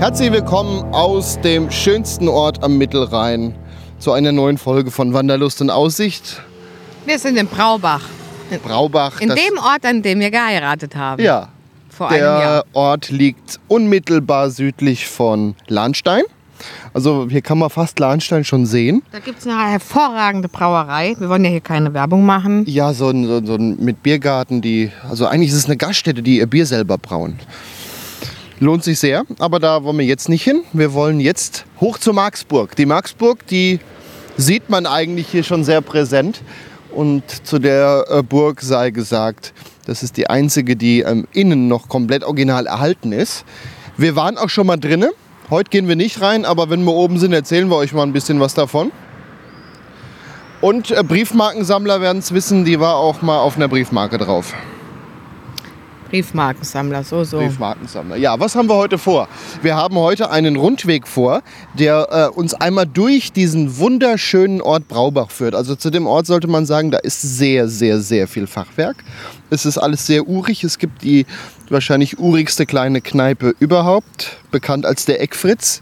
Herzlich willkommen aus dem schönsten Ort am Mittelrhein zu einer neuen Folge von Wanderlust und Aussicht. Wir sind in Braubach. Braubach. In dem Ort, an dem wir geheiratet haben. ja, Vor einem Jahr. der Ort liegt unmittelbar südlich von Lahnstein. Also hier kann man fast Lahnstein schon sehen. Da gibt es eine hervorragende Brauerei. Wir wollen ja hier keine Werbung machen. Ja, so, ein- so ein mit Biergarten, die, also eigentlich ist es eine Gaststätte, die ihr Bier selber brauen. Lohnt sich sehr, aber da wollen wir jetzt nicht hin. Wir wollen jetzt hoch zur Marksburg. Die Marksburg, die sieht man eigentlich hier schon sehr präsent. Und zu der äh, Burg sei gesagt, das ist die einzige, die ähm, innen noch komplett original erhalten ist. Wir waren auch schon mal drinnen. Heute gehen wir nicht rein, aber wenn wir oben sind, erzählen wir euch mal ein bisschen was davon. Und äh, Briefmarkensammler werden es wissen, die war auch mal auf einer Briefmarke drauf. Briefmarkensammler, so, so. Briefmarkensammler. Ja, was haben wir heute vor? Wir haben heute einen Rundweg vor, der äh, uns einmal durch diesen wunderschönen Ort Braubach führt. Also zu dem Ort sollte man sagen, da ist sehr, sehr, sehr viel Fachwerk. Es ist alles sehr urig. Es gibt die wahrscheinlich urigste kleine Kneipe überhaupt, bekannt als der Eckfritz.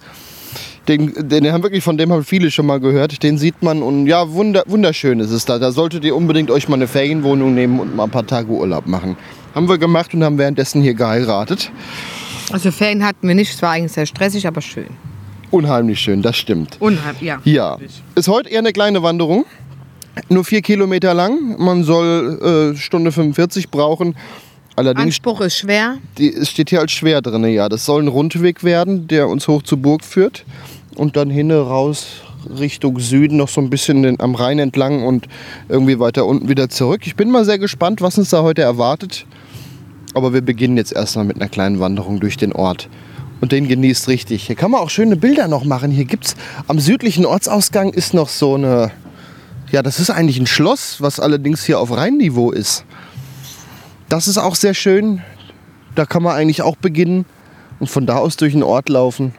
Den, den haben wirklich, von dem haben viele schon mal gehört. Den sieht man und ja, wunder, wunderschön ist es da. Da solltet ihr unbedingt euch mal eine Ferienwohnung nehmen und mal ein paar Tage Urlaub machen. Haben wir gemacht und haben währenddessen hier geheiratet. Also Ferien hatten wir nicht. Es war eigentlich sehr stressig, aber schön. Unheimlich schön, das stimmt. Unheimlich, ja. Ja, ist heute eher eine kleine Wanderung. Nur vier Kilometer lang. Man soll äh, Stunde 45 brauchen. Allerdings Anspruch ist schwer. die, es steht hier als schwer drin. Ja, das soll ein Rundweg werden, der uns hoch zur Burg führt. Und dann hin raus Richtung Süden noch so ein bisschen den, am Rhein entlang und irgendwie weiter unten wieder zurück. Ich bin mal sehr gespannt, was uns da heute erwartet. Aber wir beginnen jetzt erstmal mit einer kleinen Wanderung durch den Ort. Und den genießt richtig. Hier kann man auch schöne Bilder noch machen. Hier gibt's am südlichen Ortsausgang ist noch so eine. Ja, das ist eigentlich ein Schloss, was allerdings hier auf Rheinniveau ist. Das ist auch sehr schön. Da kann man eigentlich auch beginnen und von da aus durch den Ort laufen.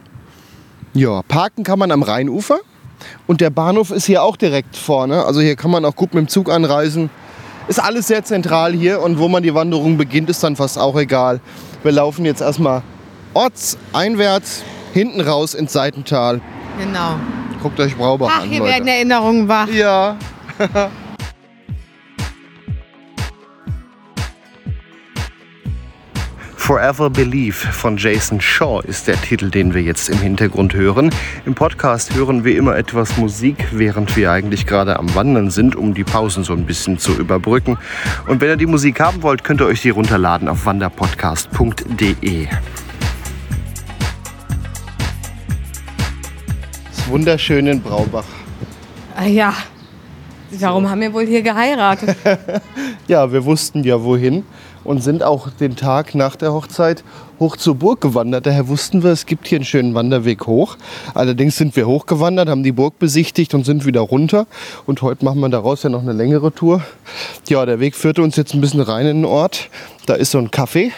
Ja, parken kann man am Rheinufer. Und der Bahnhof ist hier auch direkt vorne. Also hier kann man auch gut mit dem Zug anreisen. Ist alles sehr zentral hier und wo man die Wanderung beginnt, ist dann fast auch egal. Wir laufen jetzt erstmal ortseinwärts, hinten raus ins Seitental. Genau. Guckt euch Braubach Ach, an, hier Leute. werden Erinnerungen wach. Ja. Forever Believe von Jason Shaw ist der Titel, den wir jetzt im Hintergrund hören. Im Podcast hören wir immer etwas Musik, während wir eigentlich gerade am Wandern sind, um die Pausen so ein bisschen zu überbrücken. Und wenn ihr die Musik haben wollt, könnt ihr euch die runterladen auf wanderpodcast.de. Wunderschön in Braubach. Ah, ja. Warum haben wir wohl hier geheiratet? Ja, wir wussten ja wohin und sind auch den Tag nach der Hochzeit hoch zur Burg gewandert. Daher wussten wir, es gibt hier einen schönen Wanderweg hoch. Allerdings sind wir hochgewandert, haben die Burg besichtigt und sind wieder runter. Und heute machen wir daraus ja noch eine längere Tour. Ja, der Weg führte uns jetzt ein bisschen rein in den Ort. Da ist so ein Café.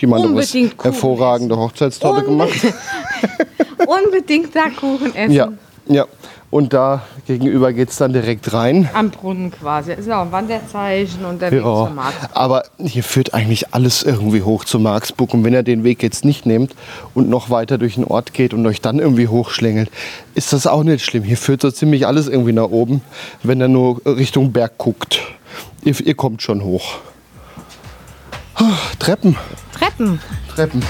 Die Mann Kuchen hervorragende Hochzeitstorte gemacht. Unbedingt da Kuchen essen. Ja, ja. Und da gegenüber geht es dann direkt rein. Am Brunnen quasi. Ist auch ein Wanderzeichen und der Weg Ja, zur Markt. aber hier führt eigentlich alles irgendwie hoch zu Marksburg. Und wenn ihr den Weg jetzt nicht nehmt und noch weiter durch den Ort geht und euch dann irgendwie hochschlängelt, ist das auch nicht schlimm. Hier führt so ziemlich alles irgendwie nach oben, wenn ihr nur Richtung Berg guckt. Ihr, ihr kommt schon hoch. Treppen, Treppen. Treppen.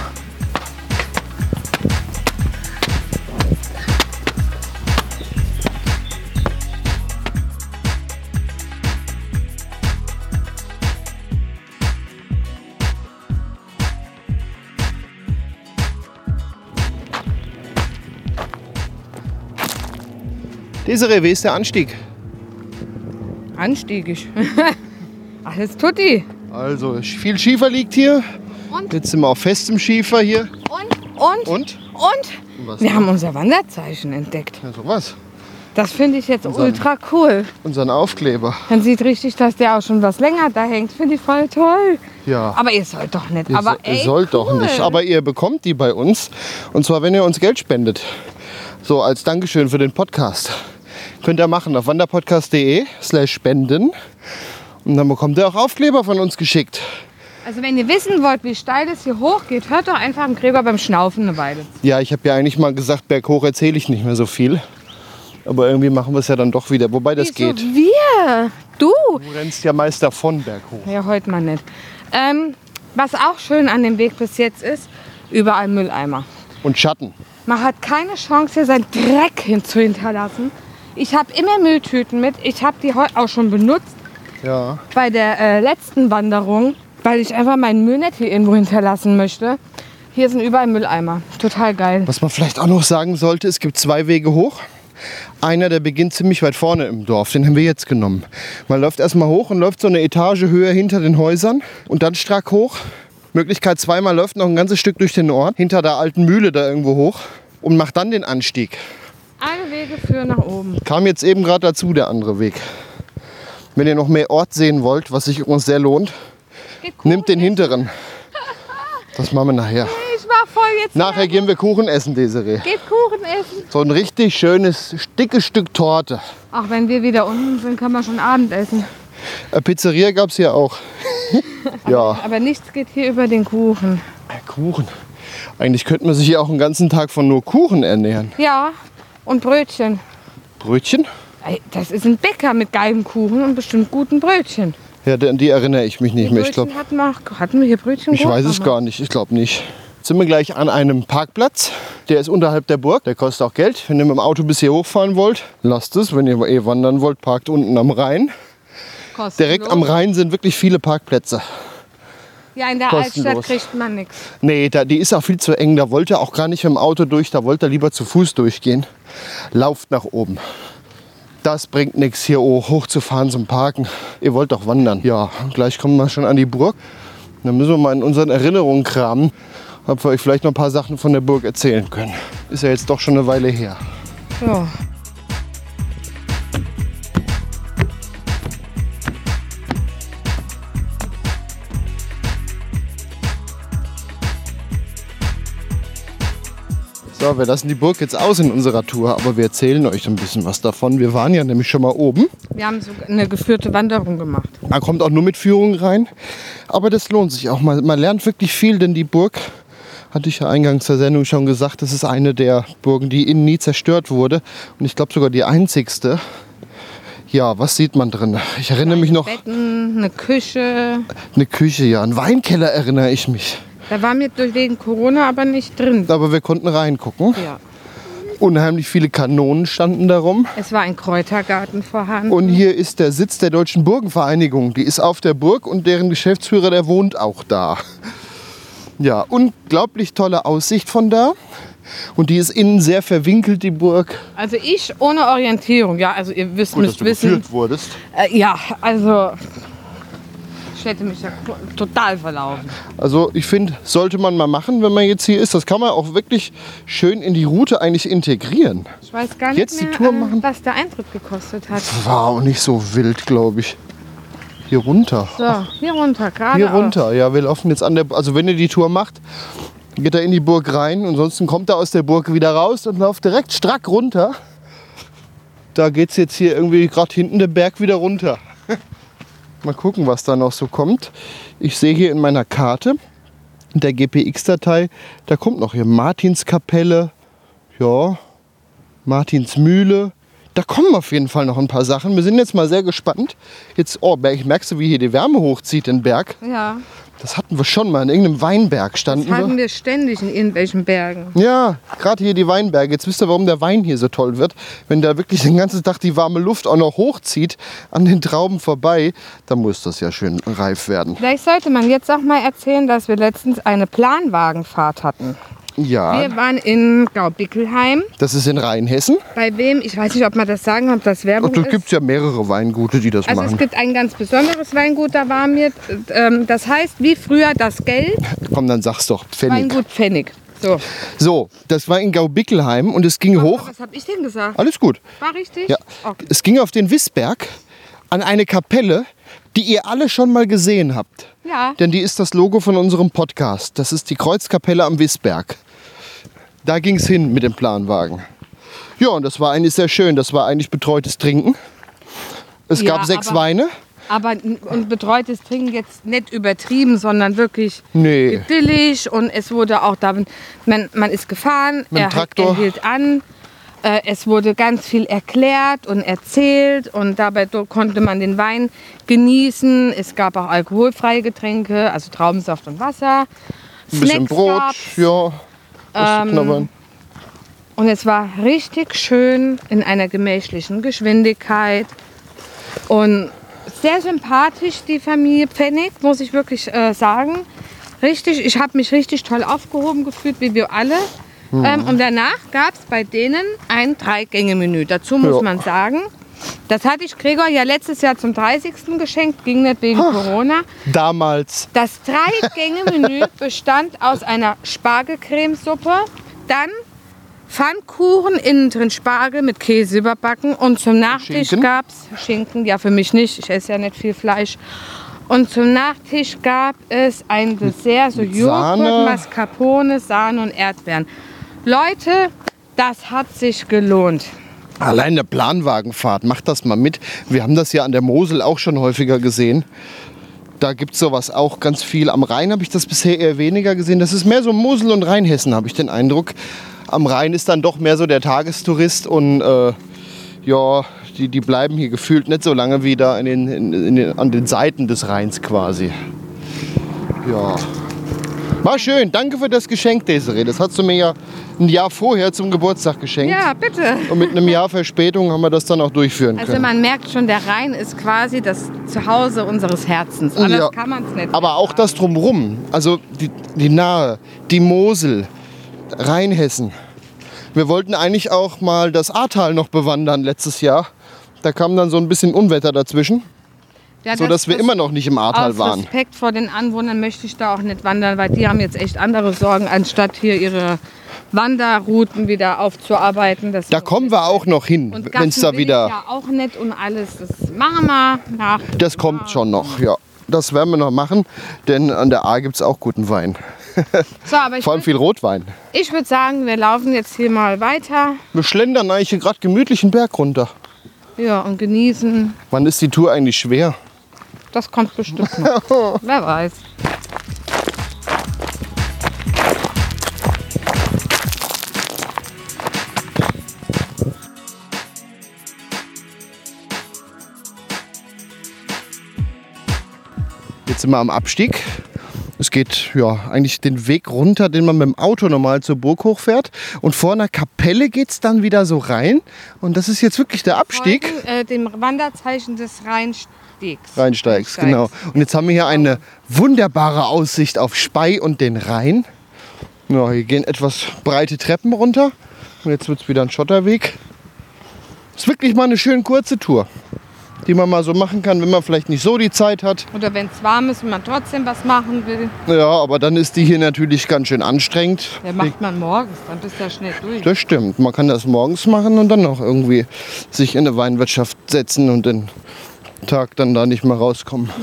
Desiree, wie ist der Anstieg? Anstiegig. Alles tutti. Also, viel Schiefer liegt hier. Und? Jetzt sind wir auf festem Schiefer hier. Und? Und? Und? Und? Was Wir haben unser Wanderzeichen entdeckt. Ja, sowas. Das finde ich jetzt ultra cool. Unseren Aufkleber. Man sieht richtig, dass der auch schon was länger da hängt. Finde ich voll toll. Ja. Aber ihr sollt doch nicht. Ihr, aber so, ey, ihr sollt cool. doch nicht. Aber ihr bekommt die bei uns. Und zwar, wenn ihr uns Geld spendet. So als Dankeschön für den Podcast. Könnt ihr machen auf wanderpodcast.de slash spenden. Und dann bekommt ihr auch Aufkleber von uns geschickt. Also wenn ihr wissen wollt, wie steil es hier hochgeht, hört doch einfach am Gräber beim Schnaufen eine Weile. Ja, ich habe ja eigentlich mal gesagt, berghoch erzähle ich nicht mehr so viel. Aber irgendwie machen wir es ja dann doch wieder. Wobei das Wieso geht. wir? Du? Du rennst ja meist davon berghoch. Ja, heute mal nicht. Ähm, was auch schön an dem Weg bis jetzt ist, überall Mülleimer. Und Schatten. Man hat keine Chance, hier seinen Dreck hin zu hinterlassen. Ich habe immer Mülltüten mit. Ich habe die heute auch schon benutzt Ja. bei der äh, letzten Wanderung, weil ich einfach meinen Müll nicht hier irgendwo hinterlassen möchte. Hier sind überall Mülleimer. Total geil. Was man vielleicht auch noch sagen sollte, es gibt zwei Wege hoch. Einer, der beginnt ziemlich weit vorne im Dorf, den haben wir jetzt genommen. Man läuft erstmal hoch und läuft so eine Etage höher hinter den Häusern und dann strack hoch. Möglichkeit zweimal läuft noch ein ganzes Stück durch den Ort, hinter der alten Mühle da irgendwo hoch und macht dann den Anstieg. Alle Wege führen nach oben. Kam jetzt eben gerade dazu, der andere Weg. Wenn ihr noch mehr Ort sehen wollt, was sich uns sehr lohnt, cool. nimmt den hinteren. Das machen wir nachher. Ich war voll jetzt. Nachher gehen wir Kuchen essen, Desiree. Geht Kuchen essen. So ein richtig schönes, dickes Stück Torte. Auch wenn wir wieder unten sind, kann man schon Abend essen. Eine Pizzeria gab es hier auch. ja, Aber nichts geht hier über den Kuchen. Kuchen. Eigentlich könnte man sich hier auch einen ganzen Tag von nur Kuchen ernähren. Ja, und Brötchen. Brötchen? Das ist ein Bäcker mit geilem Kuchen und bestimmt guten Brötchen. Ja, an die erinnere ich mich nicht Die mehr. Ich, glaub, Brötchen hatten, wir, hatten wir hier Brötchen? ich weiß es gar nicht. Ich glaube nicht. Jetzt sind wir gleich an einem Parkplatz. Der ist unterhalb der Burg. Der kostet auch Geld. Wenn ihr mit dem Auto bis hier hochfahren wollt, lasst es. Wenn ihr eh wandern wollt, parkt unten am Rhein. Direkt am Rhein sind wirklich viele Parkplätze. Ja, in der kostenlos. Altstadt kriegt man nichts. Nee, da, die ist auch viel zu eng. Da wollt ihr auch gar nicht mit dem Auto durch. Da wollt ihr lieber zu Fuß durchgehen. Lauft nach oben. Das bringt nichts, hier hoch, hochzufahren zum Parken. Ihr wollt doch wandern. Ja, gleich kommen wir schon an die Burg. Dann müssen wir mal in unseren Erinnerungen kramen, ob wir euch vielleicht noch ein paar Sachen von der Burg erzählen können. Ist ja jetzt doch schon eine Weile her. Ja. So, wir lassen die Burg jetzt aus in unserer Tour, aber wir erzählen euch ein bisschen was davon. Wir waren ja nämlich schon mal oben. Wir haben sogar eine geführte Wanderung gemacht. Man kommt auch nur mit Führung rein. Aber das lohnt sich auch mal. Man lernt wirklich viel, denn die Burg, hatte ich ja eingangs der Sendung schon gesagt, das ist eine der Burgen, die innen nie zerstört wurde. Und ich glaube sogar die einzigste. Ja, was sieht man drin? Ich erinnere mich noch, Betten, eine Küche. eine Küche, ja, ein Weinkeller erinnere ich mich. Da waren wir durch wegen Corona aber nicht drin. Aber wir konnten reingucken. Ja. Unheimlich viele Kanonen standen darum. Es war ein Kräutergarten vorhanden. Und hier ist der Sitz der Deutschen Burgenvereinigung. Die ist auf der Burg und deren Geschäftsführer, der wohnt auch da. Ja, unglaublich tolle Aussicht von da. Und die ist innen sehr verwinkelt, die Burg. also ich ohne Orientierung. Ja, also ihr wisst, Gut, dass müsst du wissen. geführt wurdest. Äh, ja, also hätte mich ja total verlaufen. Also ich finde, sollte man mal machen, wenn man jetzt hier ist. Das kann man auch wirklich schön in die Route eigentlich integrieren. Ich weiß gar nicht Jetzt die mehr, Tour äh, machen? was der Eintritt gekostet hat. War auch nicht so wild, glaube ich. Hier runter. So, hier runter, gerade. Hier runter, ja, wir laufen jetzt an der, also wenn ihr die Tour macht, geht er in die Burg rein, ansonsten kommt er aus der Burg wieder raus und läuft direkt strack runter. Da geht es jetzt hier irgendwie gerade hinten den Berg wieder runter. Mal gucken, was da noch so kommt. Ich sehe hier in meiner Karte, in der GPX-Datei, da kommt noch hier Martinskapelle, ja, Martinsmühle. Da kommen auf jeden Fall noch ein paar Sachen. Wir sind jetzt mal sehr gespannt. Jetzt, oh, ich merkst du, wie hier die Wärme hochzieht, den Berg. Ja, Das hatten wir schon mal. In irgendeinem Weinberg standen das hatten wir. wir ständig in irgendwelchen Bergen. Ja, gerade hier die Weinberge. Jetzt wisst ihr, warum der Wein hier so toll wird. Wenn da wirklich den ganzen Tag die warme Luft auch noch hochzieht an den Trauben vorbei, dann muss das ja schön reif werden. Vielleicht sollte man jetzt auch mal erzählen, dass wir letztens eine Planwagenfahrt hatten. Ja, Wir waren in Gaubickelheim. das ist in Rheinhessen. Bei wem? Ich weiß nicht, ob man das sagen kann, ob das Werbung da ist. gibt es ja mehrere Weingute, die das Also es machen. gibt ein ganz besonderes Weingut, da waren wir. Ähm, das heißt, wie früher das Geld, Komm, dann sag's doch. Pfennig. Weingut Pfennig. So. So, das war in Gaubickelheim und es ging hoch. Was habe ich denn gesagt? Alles gut. War richtig? Ja. Okay. Es ging auf den Wissberg an eine Kapelle, die ihr alle schon mal gesehen habt. Ja. Denn die ist das Logo von unserem Podcast. Das ist die Kreuzkapelle am Wissberg. Da ging es hin mit dem Planwagen. Ja, und das war eigentlich sehr schön. Das war eigentlich betreutes Trinken. Es Ja, gab sechs aber- Weine. Aber und betreutes Trinken jetzt nicht übertrieben, sondern wirklich Nee. idyllisch. Und es wurde auch da, man, man ist gefahren, er, Traktor. er hielt an. Äh, es wurde ganz viel erklärt und erzählt und dabei konnte man den Wein genießen. Es gab auch alkoholfreie Getränke, also Traubensaft und Wasser. Ein bisschen Snacks Brot. gab's. Ja. Was Ähm, knabbern. Und es war richtig schön in einer gemächlichen Geschwindigkeit. Und sehr sympathisch, die Familie Pfennig, muss ich wirklich äh, sagen. Richtig, ich habe mich richtig toll aufgehoben gefühlt, wie wir alle. Ähm, und danach gab es bei denen ein Drei-Gänge-Menü. Dazu muss Ja. man sagen, das hatte ich Gregor ja letztes Jahr zum 30. geschenkt, ging nicht wegen Corona. Damals. Das Drei-Gänge-Menü bestand aus einer Spargelcremesuppe, dann Pfannkuchen, innen drin Spargel mit Käse überbacken und zum Nachtisch Schinken? gab es Schinken, ja für mich nicht, ich esse ja nicht viel Fleisch. Und zum Nachtisch gab es ein Dessert, so Joghurt, Sahne? Mascarpone, Sahne und Erdbeeren. Leute, das hat sich gelohnt. Allein eine Planwagenfahrt, macht das mal mit. Wir haben das ja an der Mosel auch schon häufiger gesehen. Da gibt es sowas auch ganz viel. Am Rhein habe ich das bisher eher weniger gesehen. Das ist mehr so Mosel und Rheinhessen, habe ich den Eindruck. Am Rhein ist dann doch mehr so der Tagestourist und äh, ja, die, die bleiben hier gefühlt nicht so lange wie da in den, in, in den, an den Seiten des Rheins quasi. Ja. War schön, danke für das Geschenk, Desiree. Das hast du mir ja ein Jahr vorher zum Geburtstag geschenkt. Ja, bitte. Und mit einem Jahr Verspätung haben wir das dann auch durchführen Also können. man merkt schon, der Rhein ist quasi das Zuhause unseres Herzens. Anders Ja. kann man es nicht. Aber auch das drumherum, also die, die Nahe, die Mosel, Rheinhessen. Wir wollten eigentlich auch mal das Ahrtal noch bewandern letztes Jahr. Da kam dann so ein bisschen Unwetter dazwischen, Ja, sodass das- wir immer noch nicht im Ahrtal Aus waren. Respekt vor den Anwohnern möchte ich da auch nicht wandern, weil die haben jetzt echt andere Sorgen, anstatt hier ihre Wanderrouten wieder aufzuarbeiten. Das Da kommen wir auch noch hin, wenn es da wieder. Ja auch nicht und alles. Das machen wir nach. Das kommt schon noch, ja. Das werden wir noch machen, denn an der A gibt es auch guten Wein. So, Vor allem würde viel Rotwein. ich würd sagen, wir laufen jetzt hier mal weiter Wir schlendern eigentlich gerade gemütlich einen Berg runter. ja, und genießen. Wann ist die Tour eigentlich schwer? Das kommt bestimmt noch. Wer weiß. Jetzt sind wir am Abstieg. Es geht ja eigentlich den Weg runter, den man mit dem Auto normal zur Burg hochfährt. Und vor einer Kapelle geht es dann wieder so rein. Und das ist jetzt wirklich der Abstieg. Folgen, äh, dem Wanderzeichen des Rheinstiegs. Rheinsteigs, genau. Und jetzt haben wir hier eine wunderbare Aussicht auf Spey und den Rhein. Ja, hier gehen etwas breite Treppen runter. Und jetzt wird es wieder ein Schotterweg. Ist wirklich mal eine schön kurze Tour, die man mal so machen kann, wenn man vielleicht nicht so die Zeit hat. Oder wenn es warm ist und man trotzdem was machen will, Ja, aber dann ist die hier natürlich ganz schön anstrengend. der macht man morgens, dann bist du ja schnell durch. Das stimmt. Man kann das morgens machen und dann noch irgendwie sich in eine Weinwirtschaft setzen und den Tag dann da nicht mehr rauskommen.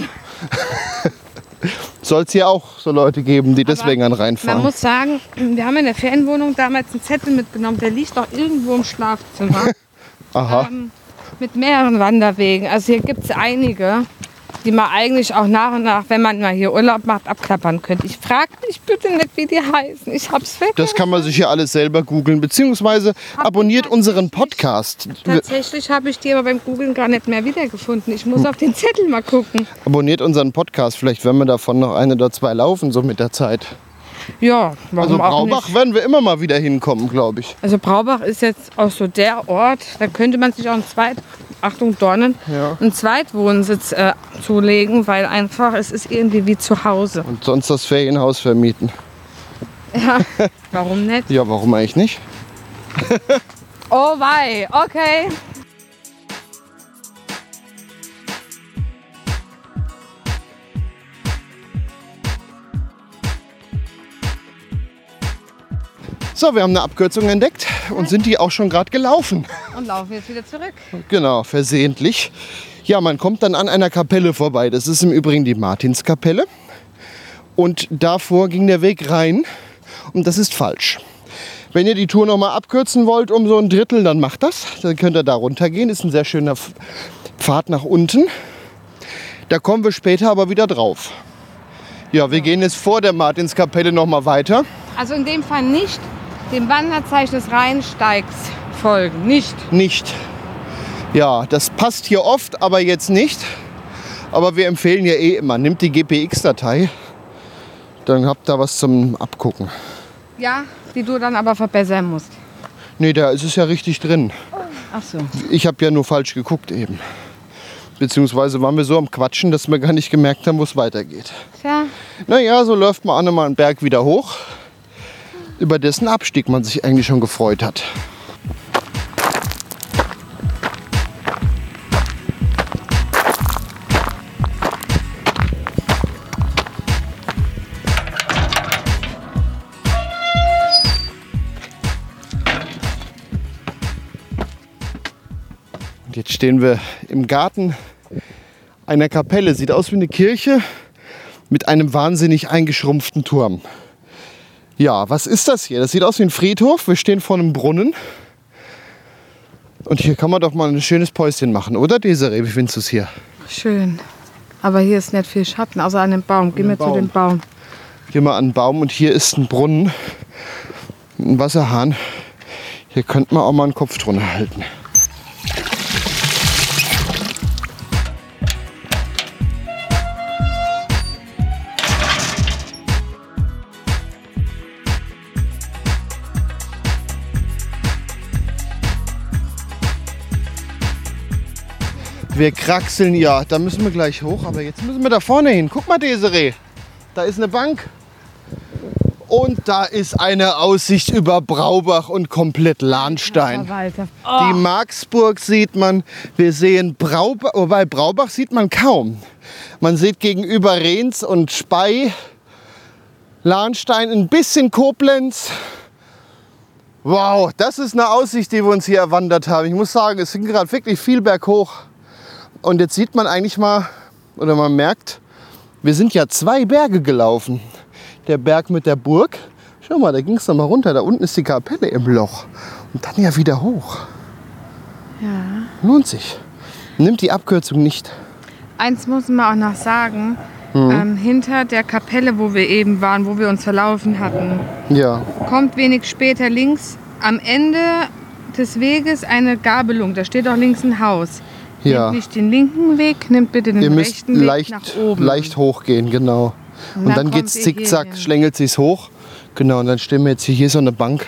Soll es hier auch so Leute geben, die deswegen an Rhein Man muss sagen, wir haben in der Ferienwohnung damals einen Zettel mitgenommen, der liegt doch irgendwo im Schlafzimmer. Aha. ähm, mit mehreren Wanderwegen. Also hier gibt es einige, die man eigentlich auch nach und nach, wenn man mal hier Urlaub macht, abklappern könnte. Ich frage mich bitte nicht, wie die heißen. Ich hab's vergessen. Das kann man sich hier alles selber googeln, beziehungsweise abonniert unseren Podcast. Tatsächlich habe ich die aber beim Googlen gar nicht mehr wiedergefunden. Ich muss auf den Zettel mal gucken. Abonniert unseren Podcast, vielleicht werden wir davon noch eine oder zwei laufen, so mit der Zeit. Ja, warum Also auch Braubach nicht. werden wir immer mal wieder hinkommen, glaube ich. Also Braubach ist jetzt auch so der Ort, da könnte man sich auch einen Zweit, Achtung Dornen, Ja. einen Zweitwohnsitz äh, zulegen, weil einfach es ist irgendwie wie zu Hause. Und sonst das Ferienhaus vermieten. Ja, warum nicht? Ja, warum eigentlich nicht? Oh wei, okay. So, wir haben eine Abkürzung entdeckt und sind die auch schon gerade gelaufen. Und laufen jetzt wieder zurück. Genau, versehentlich. Ja, man kommt dann an einer Kapelle vorbei. Das ist im Übrigen die Martinskapelle. Und davor ging der Weg rein. Und das ist falsch. Wenn ihr die Tour noch mal abkürzen wollt um so ein Drittel, dann macht das. Dann könnt ihr da runtergehen. Ist ein sehr schöner Pfad nach unten. Da kommen wir später aber wieder drauf. Ja, wir gehen jetzt vor der Martinskapelle noch mal weiter. Also in dem Fall nicht dem Wanderzeichen des Rheinsteigs folgen. Nicht. Nicht. Ja, das passt hier oft, aber jetzt nicht. Aber wir empfehlen ja eh immer, nimmt die GPX-Datei, dann habt ihr was zum Abgucken. Ja, die du dann aber verbessern musst. Nee, da ist es ja richtig drin. Ach so. Ich habe ja nur falsch geguckt eben. Beziehungsweise waren wir so am Quatschen, dass wir gar nicht gemerkt haben, wo es weitergeht. Tja, Naja, so läuft man einmal einen Berg wieder hoch, über dessen Abstieg man sich eigentlich schon gefreut hat. Und jetzt stehen wir im Garten einer Kapelle. Sieht aus wie eine Kirche mit einem wahnsinnig eingeschrumpften Turm. Ja, was ist das hier? Das sieht aus wie ein Friedhof. Wir stehen vor einem Brunnen. Und hier kann man doch mal ein schönes Päuschen machen, oder Desiree? Wie findest du es hier? schön. Aber hier ist nicht viel Schatten, außer an dem Baum. Geh dem zu dem Baum. Hier mal an den Baum und hier ist ein Brunnen, ein Wasserhahn. Hier könnte man auch mal einen Kopf drunter halten. Wir kraxeln, ja, da müssen wir gleich hoch, aber jetzt müssen wir da vorne hin. Guck mal, Desiree, da ist eine Bank. Und da ist eine Aussicht über Braubach und komplett Lahnstein. Walter. Die Marksburg sieht man, wir sehen Braubach, wobei Braubach sieht man kaum. Man sieht gegenüber Rehns und Spey, Lahnstein, ein bisschen Koblenz. Wow, das ist eine Aussicht, die wir uns hier erwandert haben. Ich muss sagen, es ging gerade wirklich viel berghoch. Und jetzt sieht man eigentlich mal, oder man merkt, wir sind ja zwei Berge gelaufen. Der Berg mit der Burg, schau mal, da ging es mal runter. Da unten ist die Kapelle im Loch. Und dann ja wieder hoch. Ja. Lohnt sich. Nimmt die Abkürzung nicht. Eins muss man auch noch sagen. Mhm. Ähm, hinter der Kapelle, wo wir eben waren, wo wir uns verlaufen hatten, Ja, kommt wenig später links am Ende des Weges eine Gabelung. Da steht auch links ein Haus. Ja. Nehmt nicht den linken Weg, nehmt bitte den Ihr müsst rechten Weg leicht, nach oben. leicht hochgehen, genau. Und, dann dann kommt geht's zickzack, schlängelt sich's hoch. Genau, und dann stehen wir jetzt hier, hier so eine Bank.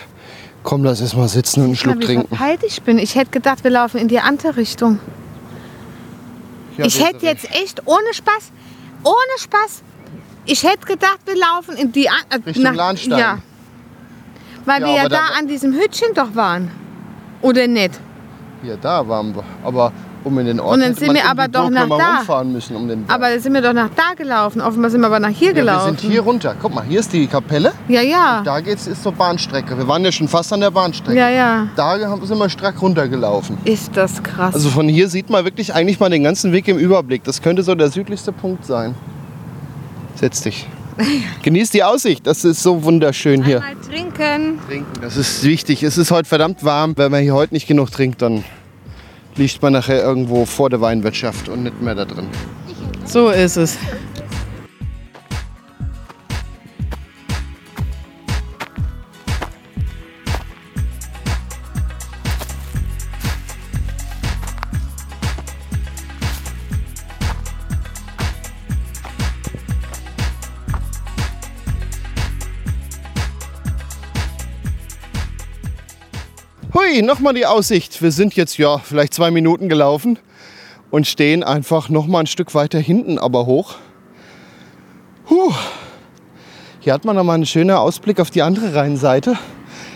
Komm, lass erst mal sitzen und einen mal, Schluck wie trinken. verpeilt ich bin. Ich hätte gedacht, wir laufen in die andere Richtung. Ja, ich hätte jetzt echt ohne Spaß, ohne Spaß, ich hätte gedacht, wir laufen in die äh, Richtung Lahnstein. Ja. Weil Ja, wir ja da an diesem Hütchen doch waren. Oder nicht? Hier, da waren wir. Aber um in den Ort Und dann sind wir aber doch nach da. müssen um. Aber da sind wir doch nach da gelaufen. Offenbar sind wir aber nach hier ja, wir gelaufen. sind hier runter. Guck mal, hier ist die Kapelle. Ja, ja. Da geht's ist so Bahnstrecke. Wir waren ja schon fast an der Bahnstrecke. Ja, ja. Da haben- sind wir strack runtergelaufen. Ist das krass. Also von hier sieht man wirklich eigentlich mal den ganzen Weg im Überblick. Das könnte so der südlichste Punkt sein. Setz dich. Genieß die Aussicht. Das ist so wunderschön hier. Einmal trinken. Trinken, das ist wichtig. Es ist heute verdammt warm. Wenn man hier heute nicht genug trinkt, dann liegt man nachher irgendwo vor der Weinwirtschaft und nicht mehr da drin. So ist es. Nochmal die Aussicht. Wir sind jetzt ja vielleicht zwei Minuten gelaufen und stehen einfach noch mal ein Stück weiter hinten, aber hoch. Puh. Hier hat man noch mal einen schönen Ausblick auf die andere Rheinseite.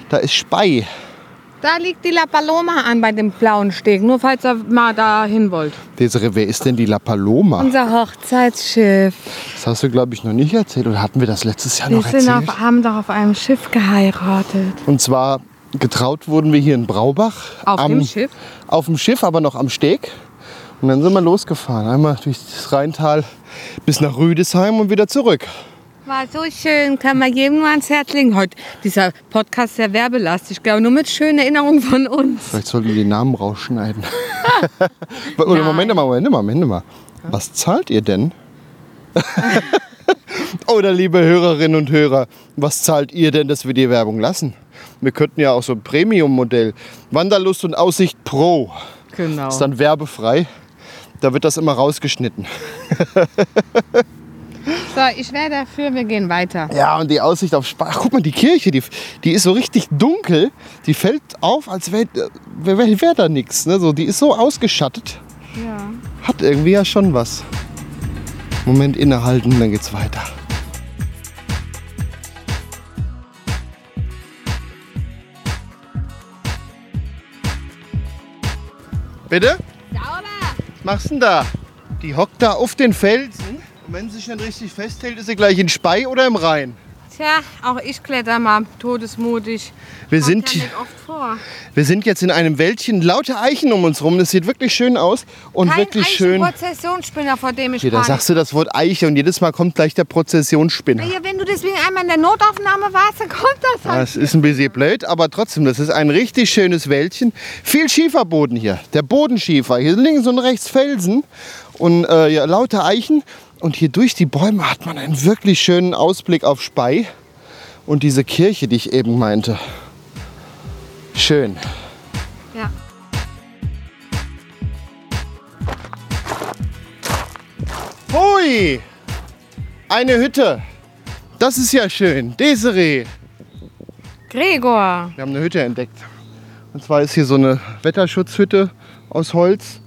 Da ist Spey. Da liegt die La Paloma an bei dem blauen Steg. Nur falls ihr mal da hin wollt. Desiree, wer ist denn die La Paloma? Unser Hochzeitsschiff. Das hast du, glaube ich, noch nicht erzählt. Oder hatten wir das letztes Jahr Wir noch erzählt? auf, haben doch auf einem Schiff geheiratet. Und zwar getraut wurden wir hier in Braubach. Auf am, dem Schiff? Auf dem Schiff, aber noch am Steg. Und dann sind wir losgefahren. Einmal durch das Rheintal bis nach Rüdesheim und wieder zurück. War so schön, kann man jedem nur ans Herz legen. Heute dieser Podcast sehr werbelastig, glaube nur mit schönen Erinnerungen von uns. Vielleicht sollten wir die Namen rausschneiden. Oder. Moment mal, Moment mal, Moment mal. Was zahlt ihr denn? Oder liebe Hörerinnen und Hörer, was zahlt ihr denn, dass wir die Werbung lassen? Wir könnten ja auch so ein Premium-Modell. Wanderlust und Aussicht Pro. Genau. Ist dann werbefrei. Da wird das immer rausgeschnitten. So, ich wäre dafür, wir gehen weiter. Ja, und die Aussicht auf Spa. Ach, guck mal, die Kirche, die, die ist so richtig dunkel. Die fällt auf, als wäre wär, wär, wär da nichts. Ne? So, die ist so ausgeschattet. Ja. Hat irgendwie ja schon was. Moment innehalten, dann geht's weiter. Bitte? Sauber! Was machst du denn da? Die hockt da auf den Felsen. Und wenn sie sich dann richtig festhält, ist sie gleich in Spey oder im Rhein. Tja, auch ich kletter mal todesmutig. Wir Kommt sind, ja oft vor. wir sind jetzt in einem Wäldchen, lauter Eichen um uns rum. Das sieht wirklich schön aus und Kein wirklich schön. Prozessionsspinner, vor dem ich Hier, da sagst du das Wort Eiche und jedes Mal kommt gleich der Prozessionsspinner. Ja, wenn du deswegen einmal in der Notaufnahme warst, dann kommt das halt. Das ist ein bisschen blöd, aber trotzdem, das ist ein richtig schönes Wäldchen. Viel Schieferboden hier, der Bodenschiefer. Hier links und rechts Felsen und äh, ja, lauter Eichen. Und hier durch die Bäume hat man einen wirklich schönen Ausblick auf Spey und diese Kirche, die ich eben meinte. Schön. Ja. Hui! Eine Hütte. Das ist ja schön. Desiree. Gregor, Wir haben eine Hütte entdeckt. Und zwar ist hier so eine Wetterschutzhütte aus Holz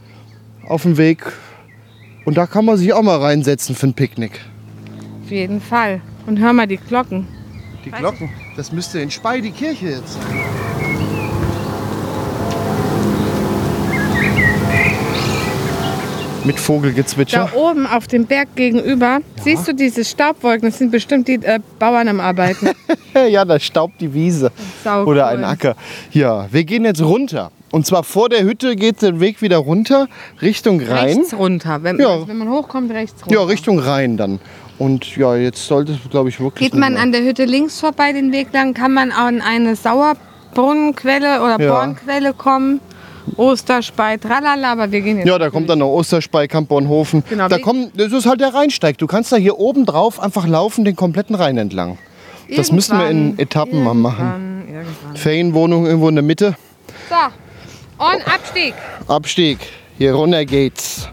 auf dem Weg. Und da kann man sich auch mal reinsetzen für ein Picknick. auf jeden Fall. Und hör mal die Glocken. Die Weiß Glocken, das müsste in Spey die Kirche jetzt sein. Mit Vogelgezwitscher. Da oben auf dem Berg gegenüber, siehst du diese Staubwolken? Das sind bestimmt die äh, Bauern am Arbeiten. Ja, da staubt die Wiese. Oder cool. ein Acker. Ja, wir gehen jetzt runter. Und zwar vor der Hütte geht der Weg wieder runter, Richtung Rhein. Rechts runter. Wenn, Ja. also wenn man hochkommt, rechts runter. Ja, Richtung Rhein dann. Und ja, jetzt sollte es, glaube ich, wirklich. Geht man an der Hütte links vorbei den Weg lang, kann man an eine Sauerbrunnenquelle oder Ja. Bornquelle kommen. Osterspei, tralala, aber wir gehen jetzt. Ja, da kommt dann noch Osterspey, Kampbornhofen. Genau, Da kommt, das ist halt der Rheinsteig. Du kannst da hier oben drauf einfach laufen, den kompletten Rhein entlang. Das müssen wir in Irgendwann, Etappen mal machen. Irgendwann, irgendwann. Ferienwohnung irgendwo in der Mitte. So, und Abstieg. Abstieg. Hier runter geht's.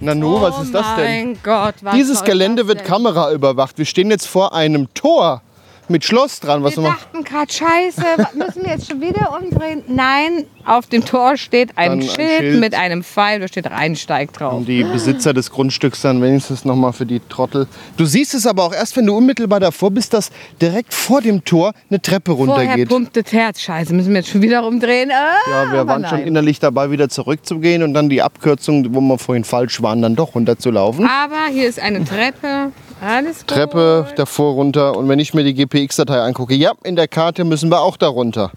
Nanu, was ist das oh denn? Mein Gott, was Dieses Gelände wird denn? kameraüberwacht. Wir stehen jetzt vor einem Tor mit Schloss dran. Was Wir wir dachten gerade, scheiße, müssen wir jetzt schon wieder umdrehen? Nein, auf dem Tor steht ein, ein Schild, Schild. mit einem Pfeil, da steht Rheinsteig drauf. Und die Besitzer des Grundstücks dann wenigstens noch mal für die Trottel. Du siehst es aber auch erst, wenn du unmittelbar davor bist, dass direkt vor dem Tor eine Treppe Vorher runtergeht. pumpt das Herz. Scheiße, müssen wir jetzt schon wieder umdrehen? Ah, Ja, wir waren schon innerlich dabei, wieder zurückzugehen und dann die Abkürzung, wo wir vorhin falsch waren, dann doch runterzulaufen. Aber hier ist eine Treppe. Alles gut. Treppe davor runter und wenn ich mir die GPX-Datei angucke, ja, in der Karte müssen wir auch da runter.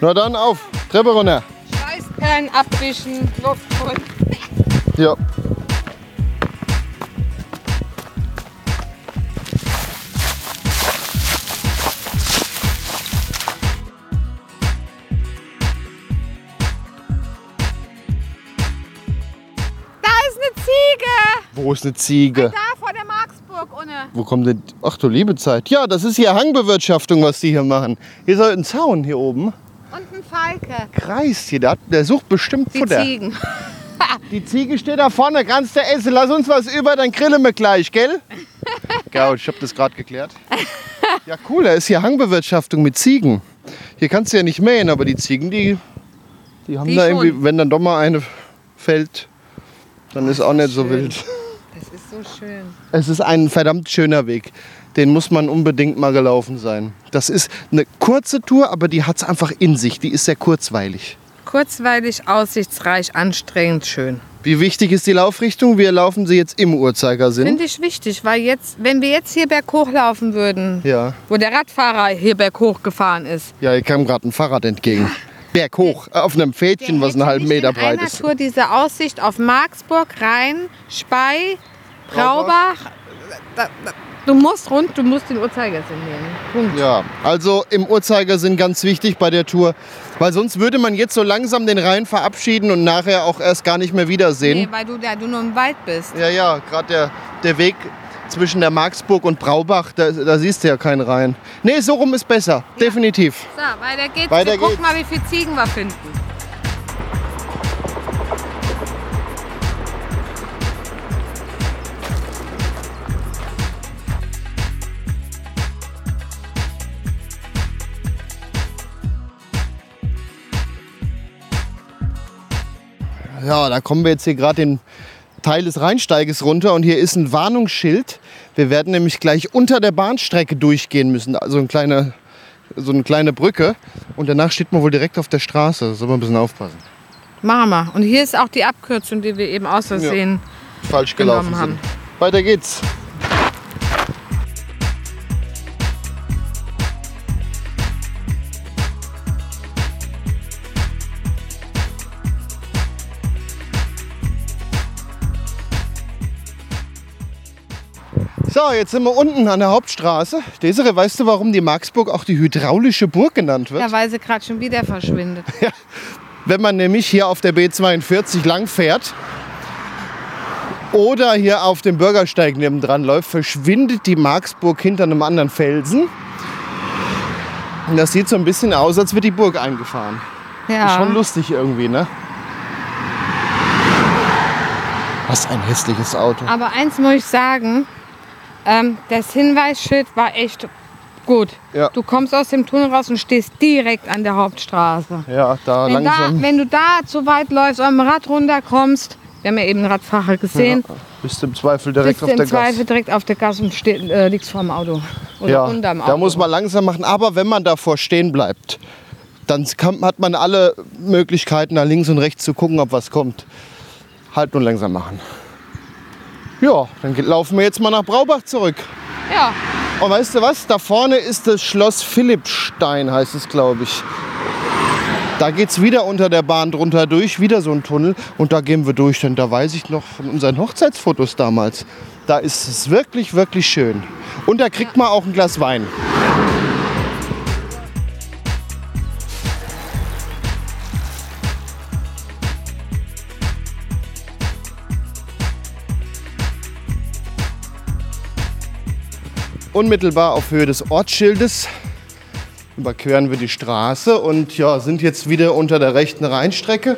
Na dann auf, Treppe runter. Scheißperlen abwischen, Luft holen. Ja. Da ist eine Ziege. Wo ist eine Ziege? Da Marksburg ohne. Wo kommt denn? Ach du liebe Zeit. Ja, das ist hier Hangbewirtschaftung, was die hier machen. Hier soll ein Zaun hier oben. Und ein Falke. Kreis hier, der, der sucht bestimmt Die Futter. Ziegen. Die Ziege steht da vorne, kannst du essen. Lass uns was über, dann grillen wir gleich, gell? Ja, ich habe das gerade geklärt. Ja, cool, da ist hier Hangbewirtschaftung mit Ziegen. Hier kannst du ja nicht mähen, aber die Ziegen, die, die haben Die da schon. irgendwie, wenn dann doch mal eine fällt, dann ist auch nicht so wild. Ist so schön. Es ist ein verdammt schöner Weg. Den muss man unbedingt mal gelaufen sein. Das ist eine kurze Tour, aber die hat es einfach in sich. Die ist sehr kurzweilig. Kurzweilig, aussichtsreich, anstrengend, schön. Wie wichtig ist die Laufrichtung? Wir laufen sie jetzt im Uhrzeigersinn. Finde ich wichtig, weil jetzt, wenn wir jetzt hier berghoch laufen würden, Ja. wo der Radfahrer hier berghoch gefahren ist, Ja, hier kam gerade ein Fahrrad entgegen. Berghoch, äh, auf einem Pfädchen, was einen halben Meter nicht in breit einer ist. Tour diese Aussicht auf Marksburg, Rhein, Spey, Braubach. Da, da, du musst rund, du musst den Uhrzeigersinn nehmen. Punkt. Ja, also im Uhrzeigersinn ganz wichtig bei der Tour, weil sonst würde man jetzt so langsam den Rhein verabschieden und nachher auch erst gar nicht mehr wiedersehen. Nee, weil du da du nur im Wald bist. Ja, ja, gerade der, der Weg zwischen der Marksburg und Braubach, da, da siehst du ja keinen Rhein. Nee, so rum ist besser, definitiv. So, weiter geht's. Weiter wir gucken geht's. mal, wie viele Ziegen wir finden. Ja, da kommen wir jetzt hier gerade den Teil des Rheinsteiges runter und hier ist ein Warnungsschild. Wir werden nämlich gleich unter der Bahnstrecke durchgehen müssen, also eine kleine, so eine kleine Brücke. Und danach steht man wohl direkt auf der Straße, da soll man ein bisschen aufpassen. Machen wir. Und hier ist auch die Abkürzung, die wir eben aus Versehen. Falsch gelaufen Genommen sind. Weiter geht's. So, jetzt sind wir unten an der Hauptstraße. Desiree, weißt du, warum die Marksburg auch die hydraulische Burg genannt wird? Ja, weil sie gerade schon wieder verschwindet. Wenn man nämlich hier auf der B42 lang fährt oder hier auf dem Bürgersteig nebendran läuft, verschwindet die Marksburg hinter einem anderen Felsen. Und das sieht so ein bisschen aus, als wird die Burg eingefahren. Ist Ja. schon lustig irgendwie, ne? Was ein hässliches Auto. Aber eins muss ich sagen, ähm, das Hinweisschild war echt gut. Ja. Du kommst aus dem Tunnel raus und stehst direkt an der Hauptstraße. Ja, da Wenn, da, langsam. wenn du da zu weit läufst, am Rad runterkommst, wir haben ja eben Radfahrer gesehen, bist du im Zweifel direkt bist du auf im der Zweifel Gas. direkt auf der Gas und steh, äh, liegst vor dem Auto. Oder Ja, unterm Auto. da muss man langsam machen. Aber wenn man davor stehen bleibt, dann kann, hat man alle Möglichkeiten, nach links und rechts zu gucken, ob was kommt. Halt nur langsam machen. Ja, dann laufen wir jetzt mal nach Braubach zurück. Ja, Und weißt du was? Da vorne ist das Schloss Philippstein, heißt es, glaube ich. Da geht es wieder unter der Bahn drunter durch, wieder so ein Tunnel. Und da gehen wir durch, denn da weiß ich noch von unseren Hochzeitsfotos damals. Da ist es wirklich, wirklich schön. Und da kriegt man auch ein Glas Wein. Unmittelbar auf Höhe des Ortsschildes überqueren wir die Straße und ja, sind jetzt wieder unter der rechten Rheinstrecke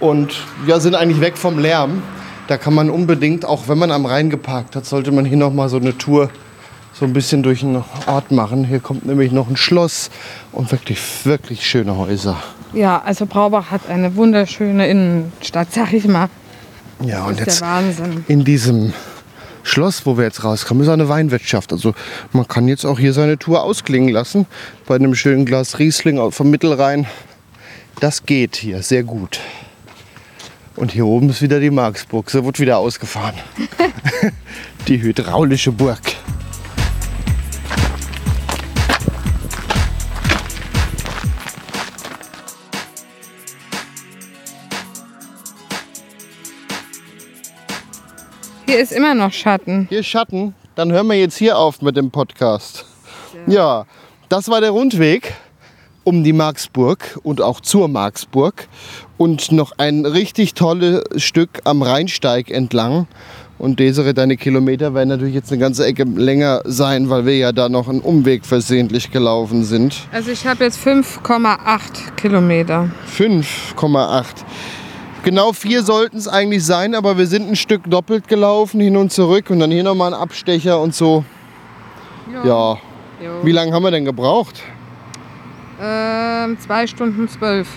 und ja, sind eigentlich weg vom Lärm. Da kann man unbedingt, auch wenn man am Rhein geparkt hat, sollte man hier noch mal so eine Tour so ein bisschen durch den Ort machen. Hier kommt nämlich noch ein Schloss und wirklich, wirklich schöne Häuser. ja, also Braubach hat eine wunderschöne Innenstadt, sag ich mal. Ja, und Das ist jetzt in diesem Schloss, wo wir jetzt rauskommen, ist eine Weinwirtschaft. Also man kann jetzt auch hier seine Tour ausklingen lassen. Bei einem schönen Glas Riesling vom Mittelrhein. Das geht hier sehr gut. Und hier oben ist wieder die Marksburg. Sie wird wieder ausgefahren. die hydraulische Burg. Hier ist immer noch Schatten. Hier ist Schatten. Dann hören wir jetzt hier auf mit dem Podcast. Ja, das war der Rundweg um die Marksburg und auch zur Marksburg. Und noch ein richtig tolles Stück am Rheinsteig entlang. Und Desiree, deine Kilometer werden natürlich jetzt eine ganze Ecke länger sein, weil wir ja da noch einen Umweg versehentlich gelaufen sind. Also ich habe jetzt 5,8 Kilometer. 5,8. Genau vier sollten es eigentlich sein, aber wir sind ein Stück doppelt gelaufen, hin und zurück und dann hier nochmal ein Abstecher und so. Ja. Jo. Wie lange haben wir denn gebraucht? Ähm, zwei Stunden zwölf.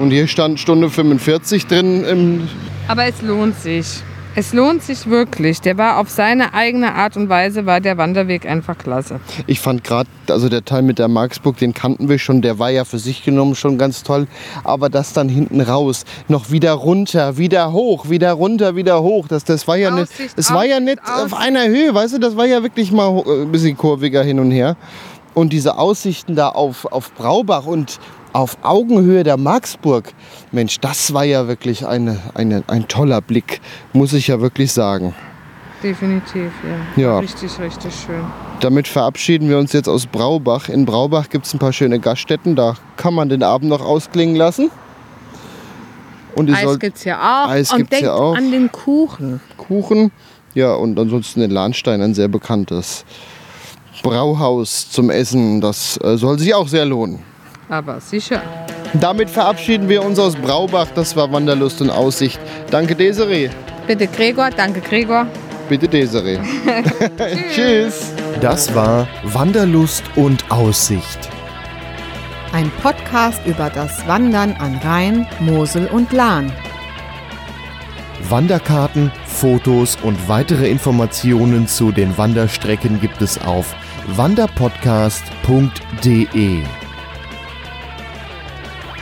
Und hier stand Stunde 45 drin. Im Aber es lohnt sich. Es lohnt sich wirklich. Der war auf seine eigene Art und Weise, war der Wanderweg einfach klasse. ich fand gerade, also der Teil mit der Marksburg, den kannten wir schon, der war ja für sich genommen schon ganz toll. Aber das dann hinten raus, noch wieder runter, wieder hoch, wieder runter, wieder hoch, das, das war ja nicht, Aussicht, es war ja nicht auf einer Höhe, weißt du, das war ja wirklich mal äh, ein bisschen kurviger hin und her. Und diese Aussichten da auf, auf Braubach und auf Augenhöhe der Marksburg, Mensch, das war ja wirklich eine, eine, ein toller Blick, muss ich ja wirklich sagen. Definitiv, ja. Ja. Richtig, richtig schön. Damit verabschieden wir uns jetzt aus Braubach. In Braubach gibt es ein paar schöne Gaststätten, da kann man den Abend noch ausklingen lassen. Und Eis sollt gibt's ja auch. Eis und gibt's denkt ja auch. an den Kuchen. Kuchen. Ja, und ansonsten den Lahnstein, ein sehr bekanntes Brauhaus zum Essen. Das äh, soll sich auch sehr lohnen. Aber sicher. Damit verabschieden wir uns aus Braubach. Das war Wanderlust und Aussicht. Danke, Desiree. Bitte Gregor, danke Gregor. Bitte, Desiree. Tschüss. Das war Wanderlust und Aussicht. Ein Podcast über das Wandern an Rhein, Mosel und Lahn. Wanderkarten, Fotos und weitere Informationen zu den Wanderstrecken gibt es auf wanderpodcast.de.